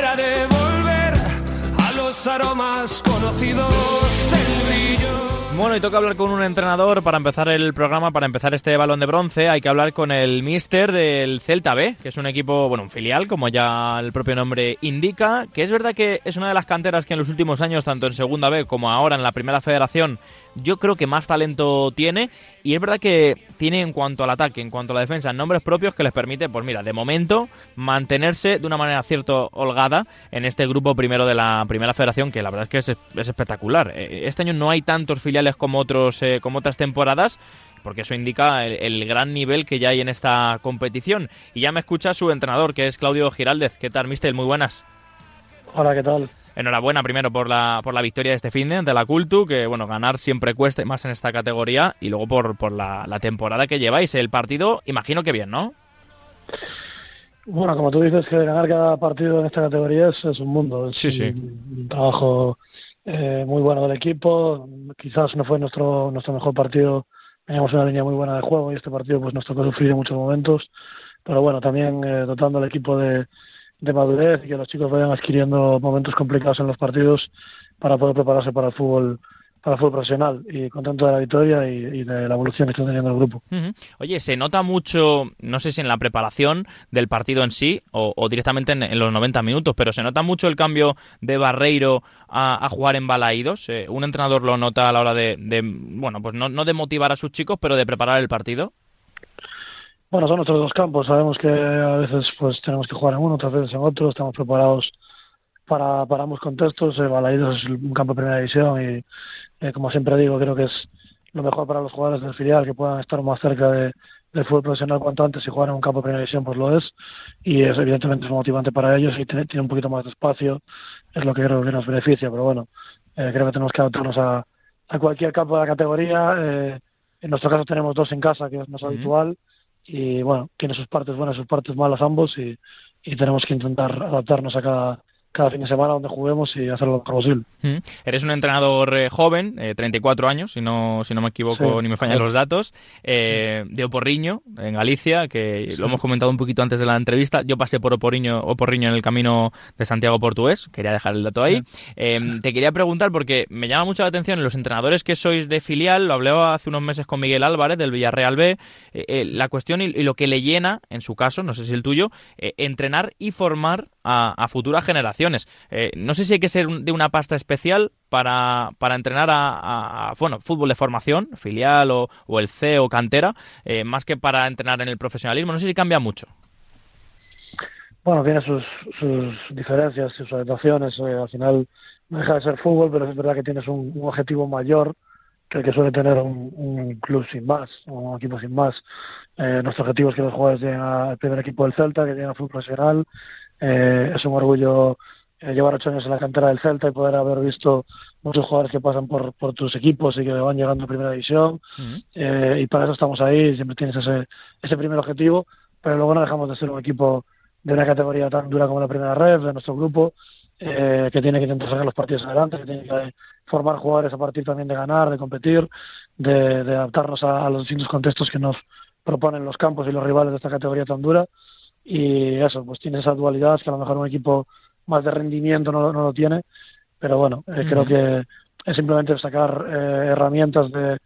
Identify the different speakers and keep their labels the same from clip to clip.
Speaker 1: de volver a los aromas conocidos del brillo.
Speaker 2: Bueno, y toca hablar con un entrenador para empezar el programa, para empezar este balón de bronce. Hay que hablar con el mister del Celta B, que es un equipo, bueno, un filial, como ya el propio nombre indica, que es verdad que es una de las canteras que en los últimos años, tanto en Segunda B como ahora en la Primera Federación, yo creo que más talento tiene. Y es verdad que tiene en cuanto al ataque, en cuanto a la defensa, nombres propios que les permite, pues mira, de momento, mantenerse de una manera cierto holgada en este grupo primero de la Primera Federación, que la verdad es que es, es espectacular. Eh, Este año no hay tantos filiales como otros eh, como otras temporadas porque eso indica el, el gran nivel que ya hay en esta competición y ya me escucha su entrenador que es Claudio Giraldez ¿qué tal mister? muy buenas
Speaker 3: Hola, ¿qué tal?
Speaker 2: Enhorabuena primero por la por la victoria de este fin de ante la Cultu que bueno ganar siempre cuesta más en esta categoría y luego por, por la, la temporada que lleváis el partido imagino que bien ¿no?
Speaker 3: Bueno, como tú dices, que ganar cada partido en esta categoría es, es un mundo. Es
Speaker 2: Sí, sí.
Speaker 3: Un, un trabajo eh, muy bueno del equipo. Quizás no fue nuestro nuestro mejor partido. Teníamos una línea muy buena de juego y este partido pues nos tocó sufrir en muchos momentos. Pero bueno, también eh, dotando al equipo de, de madurez y que los chicos vayan adquiriendo momentos complicados en los partidos para poder prepararse para el fútbol para el fútbol profesional y contento de la victoria y, de la evolución que está teniendo el grupo.
Speaker 2: Oye, se nota mucho, no sé si en la preparación del partido en sí o, o directamente en, en los 90 minutos, pero se nota mucho el cambio de Barreiro a, a jugar en Balaídos. Eh, un entrenador lo nota a la hora de, de, bueno, pues no, no de motivar a sus chicos, pero de preparar el partido.
Speaker 3: Bueno, son nuestros dos campos. Sabemos que a veces pues tenemos que jugar en uno, otras veces en otro. Estamos preparados para, para ambos contextos. Eh, Balaídos es un campo de primera división y, eh, como siempre digo, creo que es lo mejor para los jugadores del filial que puedan estar más cerca de, del fútbol profesional cuanto antes y jugar en un campo de primera división, pues lo es. Y es evidentemente es motivante para ellos y tiene, tiene un poquito más de espacio. Es lo que creo que nos beneficia, pero bueno, eh, creo que tenemos que adaptarnos a, a cualquier campo de la categoría. Eh, en nuestro caso tenemos dos en casa, que es más habitual y bueno, tiene sus partes buenas sus partes malas ambos y, y tenemos que intentar adaptarnos a cada, cada fin de semana donde juguemos y hacerlo lo mejor posible.
Speaker 2: Mm. Eres un entrenador eh, joven, eh, 34 años, si no, si no me equivoco
Speaker 3: Sí.
Speaker 2: ni me fallan los datos, eh, de Oporriño, en Galicia, que lo hemos comentado un poquito antes de la entrevista. Yo pasé por Oporriño, Oporriño en el camino de Santiago Portugués, quería dejar el dato ahí. Eh, te quería preguntar, porque me llama mucho la atención, los entrenadores que sois de filial, lo hablaba hace unos meses con Miguel Álvarez del Villarreal B, eh, eh, la cuestión y, y lo que le llena, en su caso, no sé si el tuyo, eh, entrenar y formar a, a futuras generaciones. Eh, no sé si hay que ser de una pasta especial para, para entrenar a, a- bueno, fútbol de formación, filial o, o el C o cantera, eh, más que para entrenar en el profesionalismo. No sé si cambia mucho.
Speaker 3: Bueno, tiene sus, sus diferencias y sus adaptaciones. eh, al final no deja de ser fútbol, pero es verdad que tienes un, objetivo mayor que el que suele tener un, un club sin más, un equipo sin más. Eh, nuestro objetivo es que los jugadores lleguen al primer equipo del Celta, que lleguen al fútbol profesional. Eh, es un orgullo eh, llevar ocho años en la cantera del Celta y poder haber visto muchos jugadores que pasan por, por tus equipos y que van llegando a primera división. Eh, y para eso estamos ahí, siempre tienes ese, ese primer objetivo, pero luego no dejamos de ser un equipo de una categoría tan dura como la primera red, de nuestro grupo, eh, que tiene que intentar sacar los partidos adelante, que tiene que formar jugadores a partir también de ganar, de competir, de, de adaptarnos a, a los distintos contextos que nos proponen los campos y los rivales de esta categoría tan dura. Y eso, pues tiene esa dualidad que a lo mejor un equipo más de rendimiento no, no lo tiene, pero bueno, eh, creo que es simplemente sacar eh, herramientas de,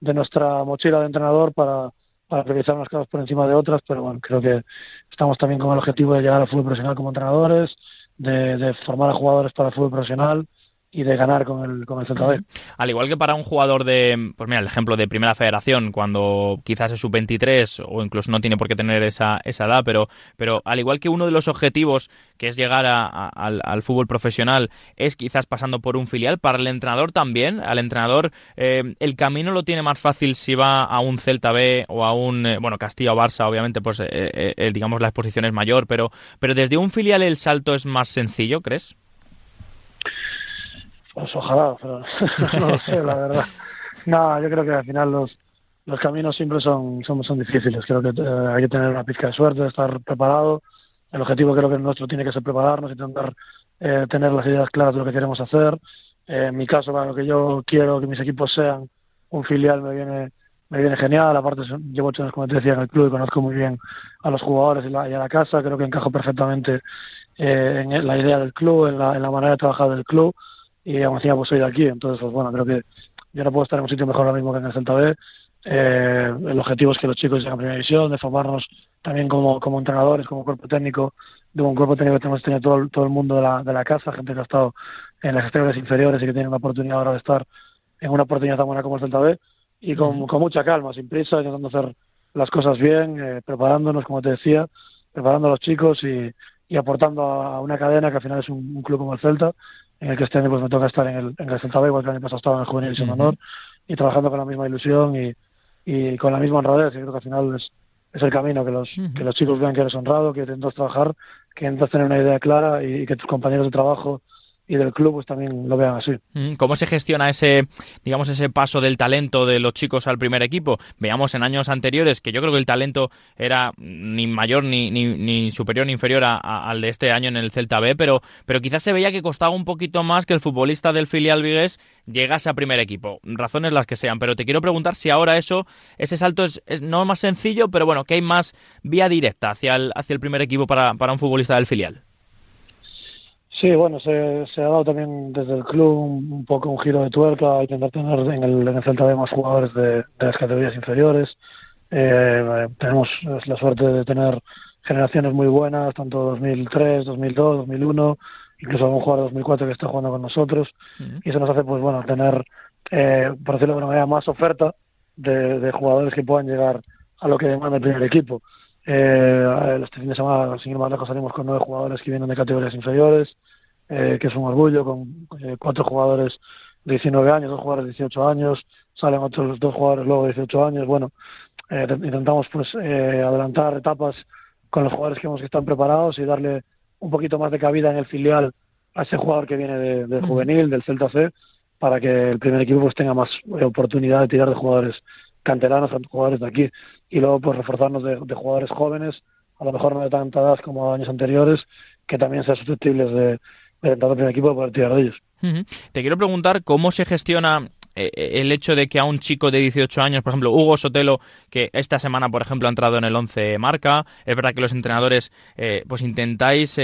Speaker 3: de nuestra mochila de entrenador para, para priorizar unas cosas por encima de otras, pero bueno, creo que estamos también con el objetivo de llegar al fútbol profesional como entrenadores, de, de formar a jugadores para el fútbol profesional y de ganar con el, con el B.
Speaker 2: Al igual que para un jugador de, pues mira, el ejemplo de Primera Federación, cuando quizás es sub-23 o incluso no tiene por qué tener esa, esa edad, pero, pero al igual que uno de los objetivos que es llegar a- a- al, al fútbol profesional es quizás pasando por un filial, para el entrenador también, al entrenador eh, el camino lo tiene más fácil si va a un Celta B o a un, eh, bueno, Castilla o Barça, obviamente, pues eh, eh, eh, digamos la exposición es mayor, pero, pero desde un filial el salto es más sencillo, ¿crees?
Speaker 3: Pues ojalá, pero no lo sé, la verdad. No, yo creo que al final los, los caminos siempre son, son, difíciles. Creo que eh, hay que tener una pizca de suerte, estar preparado. El objetivo creo que el nuestro tiene que ser prepararnos, intentar eh, tener las ideas claras de lo que queremos hacer, Eh, en mi caso, para lo que yo quiero que mis equipos sean un filial me viene me viene genial. Aparte, llevo ocho años, como te decía, en el club y conozco muy bien a los jugadores y, a la casa. Creo que encajo perfectamente eh, en la idea del club, la, en la manera de trabajar del club. Y aún así, pues soy de aquí. Entonces, pues bueno, creo que yo no puedo estar en un sitio mejor ahora mismo que en el Celta B. Eh, el objetivo es que los chicos lleguen a primera división, de formarnos también como, como entrenadores, como cuerpo técnico, de un cuerpo técnico que tenemos que tener todo, todo el mundo de la, de la casa, gente que ha estado en las estrellas inferiores y que tiene una oportunidad ahora de estar en una oportunidad tan buena como el Celta B y con, con mucha calma, sin prisa, intentando hacer las cosas bien, eh, preparándonos, como te decía, preparando a los chicos y, y aportando a una cadena que al final es un, club como el Celta, en el que este año pues me toca estar en el, en el Celta B, igual que el año pasado estaba en el Juvenil y Honor, y trabajando con la misma ilusión y, y con la misma honradez. Y creo que al final es, es el camino, que los, que los chicos vean que eres honrado, que intentas trabajar, que intentas tener una idea clara y que tus compañeros de trabajo y del club pues también lo vean así.
Speaker 2: Mm, ¿Cómo se gestiona ese, digamos, ese paso del talento de los chicos al primer equipo? Veamos en años anteriores que yo creo que el talento era ni mayor ni, ni, superior ni inferior al de este año en el Celta B, pero, pero quizás se veía que costaba un poquito más que el futbolista del filial vigués llegase a primer equipo. Razones las que sean, pero te quiero preguntar si ahora eso, ese salto es, no más sencillo, pero bueno, que hay más vía directa hacia el, hacia el primer equipo para, para un futbolista del filial.
Speaker 3: Sí, bueno, se, se, ha dado también desde el club un, poco un giro de tuerca a intentar tener en el, en el Celta de más jugadores de, de las categorías inferiores. Eh, tenemos la suerte de tener generaciones muy buenas, tanto 2003, 2002, 2001, incluso algún jugador de 2004 que está jugando con nosotros. Y eso nos hace, pues bueno, tener, eh, por decirlo de alguna manera, más oferta de, de, jugadores que puedan llegar a lo que demanda el primer equipo. Eh, este fin de semana, sin ir más lejos, salimos con nueve jugadores que vienen de categorías inferiores, eh, que es un orgullo, con eh, cuatro jugadores de 19 años, dos jugadores de 18 años, salen otros dos jugadores luego de 18 años. Bueno, eh, intentamos pues eh, adelantar etapas con los jugadores que hemos que están preparados y darle un poquito más de cabida en el filial a ese jugador que viene de, de juvenil, del Celta C, para que el primer equipo pues tenga más oportunidad de tirar de jugadores canteranos, jugadores de aquí, y luego pues reforzarnos de, jugadores jóvenes, a lo mejor no de tanta edad como años anteriores, que también sean susceptibles de, de al primer equipo poder tirar de ellos.
Speaker 2: Te quiero preguntar cómo se gestiona eh, eh, el hecho de que a un chico de 18 años, por ejemplo, Hugo Sotelo, que esta semana, por ejemplo, ha entrado en el 11 marca, es verdad que los entrenadores eh, pues intentáis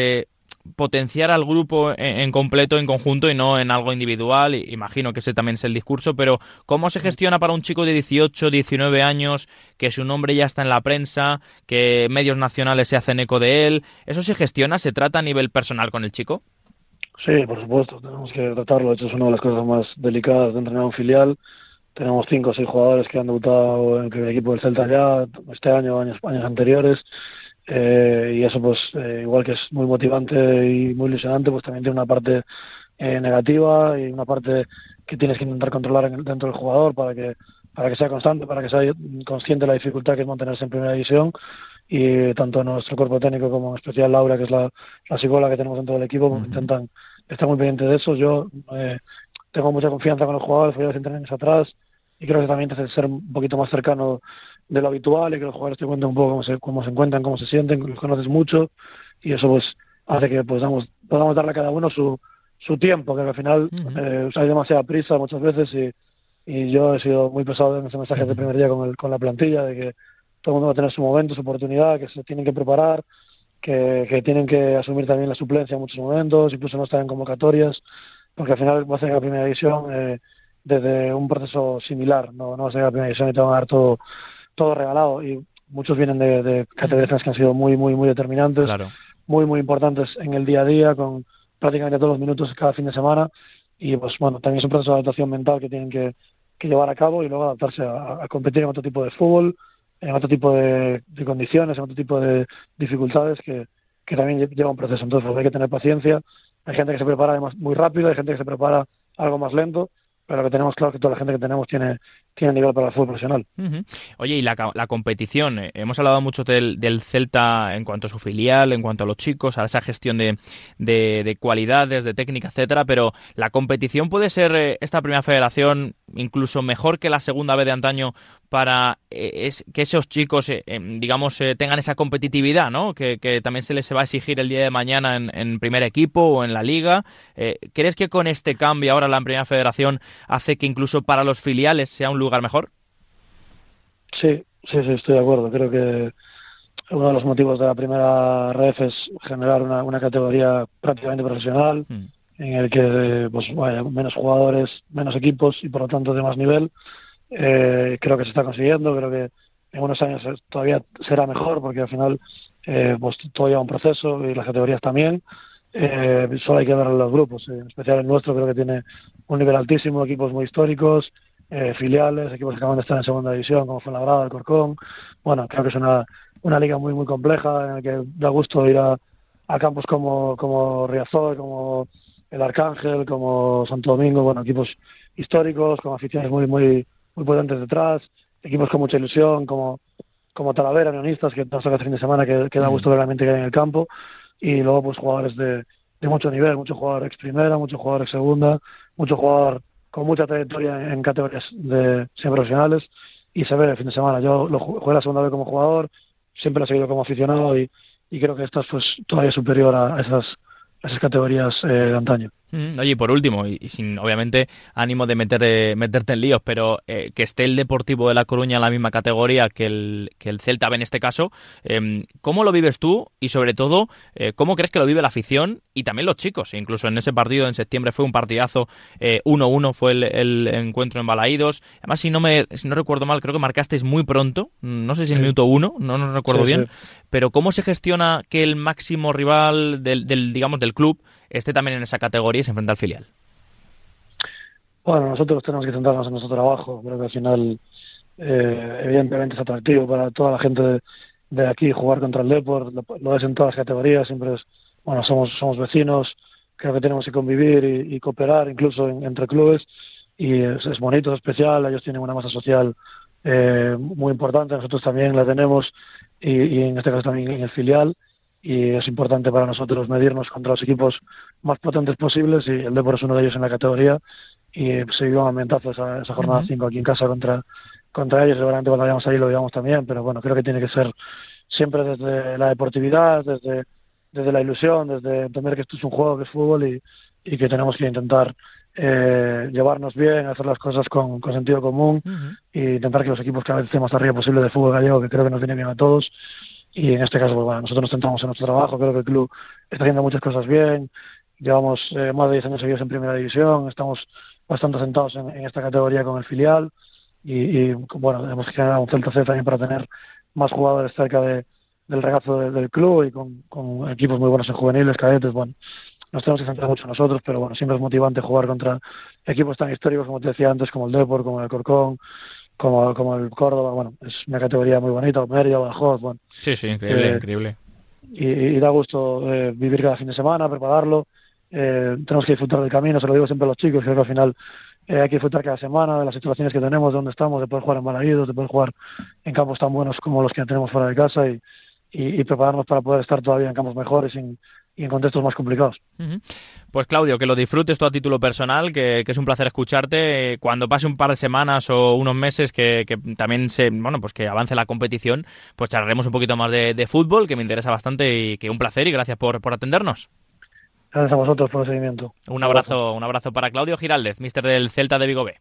Speaker 2: potenciar al grupo en, completo, en conjunto y no en algo individual. Imagino que ese también es el discurso, pero ¿cómo se gestiona para un chico de 18, 19 años que su nombre ya está en la prensa, que medios nacionales se hacen eco de él? ¿Eso se gestiona? ¿Se trata a nivel personal con el chico?
Speaker 3: Sí, por supuesto, tenemos que tratarlo. De hecho, es una de las cosas más delicadas de entrenar un filial. Tenemos cinco o seis jugadores que han debutado en el primer equipo del Celta ya este año, años, años anteriores eh, y eso pues eh, igual que es muy motivante y muy ilusionante pues también tiene una parte eh, negativa y una parte que tienes que intentar controlar en, dentro del jugador para que para que sea constante para que sea consciente de la dificultad que es mantenerse en primera división. Y tanto nuestro cuerpo técnico como en especial Laura que es la, la psicóloga que tenemos dentro del equipo pues, intentan estar muy pendientes de eso. Yo eh, tengo mucha confianza con los jugadores fui a los años atrás y creo que también te hace ser un poquito más cercano de lo habitual y que los jugadores te cuenten un poco cómo se, cómo se encuentran, cómo se sienten, los conoces mucho. Y eso pues hace que pues, damos, podamos darle a cada uno su, su tiempo, que al final eh, hay demasiada prisa muchas veces y, y yo he sido muy pesado en ese mensaje de primer día con, el, con la plantilla, de que todo el mundo va a tener su momento, su oportunidad, que se tienen que preparar, que, que tienen que asumir también la suplencia en muchos momentos, incluso no estar en convocatorias, porque al final va a ser la primera división eh, desde un proceso similar, no, no va a ser la primera división y te van a dar todo todo regalado y muchos vienen de, de categorías que han sido muy, muy, muy determinantes, muy, muy importantes en el día a día, con prácticamente todos los minutos cada fin de semana. Y pues bueno, también es un proceso de adaptación mental que tienen que, que llevar a cabo y luego adaptarse a, a, competir en otro tipo de fútbol, en otro tipo de, de, condiciones, en otro tipo de dificultades que, que también lleva un proceso. Entonces pues hay que tener paciencia. Hay gente que se prepara muy rápido, hay gente que se prepara algo más lento, pero que tenemos claro que toda la gente que tenemos tiene tiene nivel para el fútbol profesional.
Speaker 2: Oye, y la, la competición, eh, hemos hablado mucho del, del, Celta en cuanto a su filial, en cuanto a los chicos, a esa gestión de, de, cualidades, de técnica, etcétera, pero la competición puede ser eh, esta primera federación incluso mejor que la segunda vez de antaño para eh, que esos chicos, em, digamos, tengan esa competitividad, ¿no? Que, que, también se les va a exigir el día de mañana en, en primer equipo o en la liga. ¿Crees que con este cambio ahora la primera federación hace que incluso para los filiales sea un lugar mejor?
Speaker 3: Sí, sí, sí, estoy de acuerdo. Creo que uno de los motivos de la primera ref es generar una, una categoría prácticamente profesional, hmm. en el que pues vaya, menos jugadores, menos equipos y por lo tanto de más nivel. Eh, creo que se está consiguiendo, creo que en unos años todavía será mejor porque al final eh, pues todo lleva un proceso y las categorías también. Eh, solo hay que ver los grupos, en especial el nuestro creo que tiene un nivel altísimo, equipos muy históricos, eh, filiales, equipos que acaban de estar en segunda división, como fue la Grada, el Corcón. Bueno, creo que es una, una liga muy, muy compleja en la que da gusto ir a, a campos como, como Riazor, como el Arcángel, como Santo Domingo, bueno, equipos históricos, con aficiones muy, muy, muy potentes detrás, equipos con mucha ilusión, como, como Talavera, Neonistas, que toca este fin de semana, que, que da gusto realmente que hay en el campo, y luego pues jugadores de, de mucho nivel, muchos jugadores ex primera, muchos jugadores segunda, mucho jugador con mucha trayectoria en categorías de profesionales y se ve el fin de semana. Yo lo jugué la segunda vez como jugador, siempre lo he seguido como aficionado y, y creo que esta es pues todavía superior a esas, a esas categorías eh, de antaño.
Speaker 2: Mm, oye, y por último, y, sin obviamente ánimo de meter, meterte en líos, pero eh, que esté el Deportivo de La Coruña en la misma categoría que el, que el Celta B en este caso, eh, ¿cómo lo vives tú? Y sobre todo, eh, ¿cómo crees que lo vive la afición y también los chicos? Incluso en ese partido en septiembre fue un partidazo 1-1, fue el, encuentro en Balaídos. Además, si no, me, si no recuerdo mal, creo que marcasteis muy pronto, no sé si en el minuto 1, no, no recuerdo bien, pero ¿cómo se gestiona que el máximo rival del, del digamos, del club esté también en esa categoría y se enfrenta al filial?
Speaker 3: Bueno, nosotros tenemos que centrarnos en nuestro trabajo. Creo que al final, eh, evidentemente, es atractivo para toda la gente de, aquí jugar contra el Deport. Lo, es en todas las categorías. Siempre es, bueno, somos, somos vecinos. Creo que tenemos que convivir y, cooperar incluso entre clubes. Y es, bonito, es especial. Ellos tienen una masa social eh, muy importante. Nosotros también la tenemos. Y, y en este caso también en el filial y es importante para nosotros medirnos contra los equipos más potentes posibles y el Depor es uno de ellos en la categoría y se dio un ambientazo esa, esa jornada 5 aquí en casa contra contra ellos, seguramente cuando vayamos ahí lo digamos también, pero bueno, creo que tiene que ser siempre desde la deportividad, desde, desde la ilusión, desde entender que esto es un juego de fútbol y, y que tenemos que intentar eh, llevarnos bien, hacer las cosas con, con sentido común y intentar que los equipos cada vez estén más arriba posible de fútbol gallego, que creo que nos viene bien a todos y en este caso, pues bueno, nosotros nos centramos en nuestro trabajo, creo que el club está haciendo muchas cosas bien, llevamos eh, más de 10 años seguidos en primera división, estamos bastante sentados en, esta categoría con el filial y, bueno, hemos generado un Celta C también para tener más jugadores cerca de, del regazo del club y con, con, equipos muy buenos en juveniles, cadetes, bueno, nos tenemos que centrar mucho nosotros, pero bueno, siempre es motivante jugar contra equipos tan históricos como te decía antes, como el Depor, como el Corcón, como, como el Córdoba, bueno, es una categoría muy bonita, Mérida, Badajoz, bueno.
Speaker 2: Sí, sí, increíble, increíble.
Speaker 3: Y, da gusto eh, vivir cada fin de semana, prepararlo. Eh, tenemos que disfrutar del camino, se lo digo siempre a los chicos, creo que al final eh, hay que disfrutar cada semana de las situaciones que tenemos, de dónde estamos, de poder jugar en Balaídos, de poder jugar en campos tan buenos como los que tenemos fuera de casa y, y, y prepararnos para poder estar todavía en campos mejores sin, y en contextos más complicados.
Speaker 2: Pues Claudio, que lo disfrutes tú a título personal, que, es un placer escucharte. Cuando pase un par de semanas o unos meses que, también se, bueno, pues que avance la competición, pues charlaremos un poquito más de, fútbol, que me interesa bastante y que un placer y gracias por, por atendernos.
Speaker 3: Gracias a vosotros por el seguimiento.
Speaker 2: Un abrazo, un abrazo para Claudio Giraldez, mister del Celta de Vigo B.